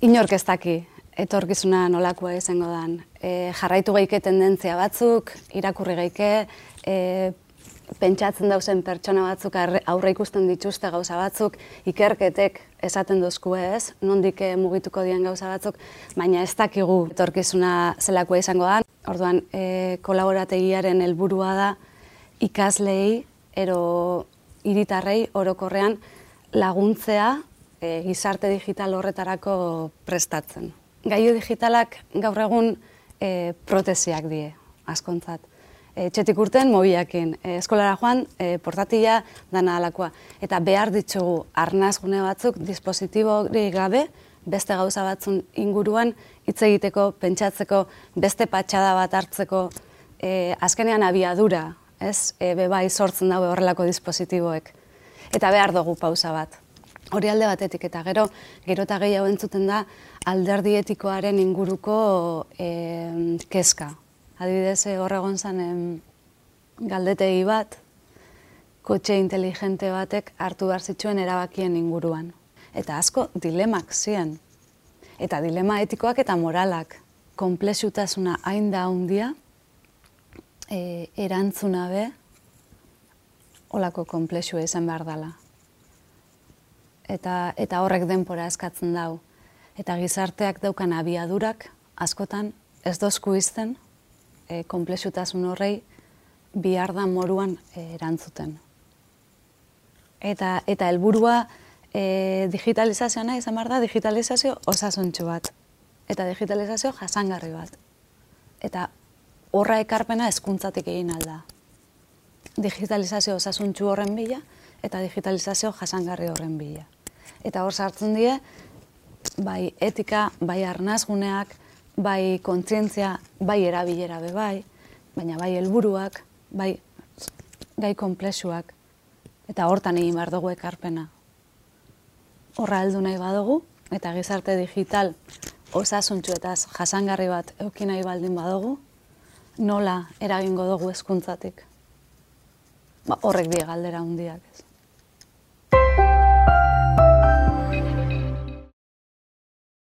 Inork ez daki, etorkizuna nolakoa izango dan. E, jarraitu gaike tendentzia batzuk, irakurri gaike, e, pentsatzen dauzen pertsona batzuk aurre ikusten dituzte gauza batzuk, ikerketek esaten dozku ez, nondik eh, mugituko dien gauza batzuk, baina ez dakigu etorkizuna zelakoa izango da. Orduan, e, kolaborategiaren helburua da ikaslei ero iritarrei orokorrean laguntzea e, gizarte digital horretarako prestatzen. Gaiu digitalak gaur egun e, protesiak die, askontzat. E, txetik urten, mobiakin. E, eskolara joan, e, portatila dana alakoa. Eta behar ditugu arnazgune batzuk, dispositibo gabe, beste gauza batzun inguruan, hitz egiteko, pentsatzeko, beste patxada bat hartzeko, e, azkenean abiadura, ez, e, bebai sortzen daue horrelako dispositiboek. Eta behar dugu pausa bat hori alde batetik eta gero gero eta gehiago entzuten da alderdi etikoaren inguruko e, kezka. Adibidez, eh, hor egon zen galdetegi bat, kotxe inteligente batek hartu behar zituen erabakien inguruan. Eta asko dilemak ziren. Eta dilema etikoak eta moralak. Komplexutasuna hain da hundia, e, erantzuna be, olako komplexua izan behar dela eta, eta horrek denpora eskatzen dau. Eta gizarteak daukan abiadurak askotan ez dozku izten e, komplexutasun horrei bihar da moruan e, erantzuten. Eta, eta helburua e, digitalizazioa izan da digitalizazio osasuntxu bat. Eta digitalizazio jasangarri bat. Eta horra ekarpena hezkuntzatik egin alda. Digitalizazio osasuntxu horren bila eta digitalizazio jasangarri horren bila eta hor sartzen die, bai etika, bai arnazguneak, bai kontzientzia, bai erabilera be bai, baina bai helburuak, bai gai komplexuak, eta hortan egin behar dugu ekarpena. Horra heldu nahi badugu, eta gizarte digital osasuntxu eta jasangarri bat eukin nahi baldin badugu, nola eragingo dugu hezkuntzatik. Ba, horrek die galdera hundiak ez.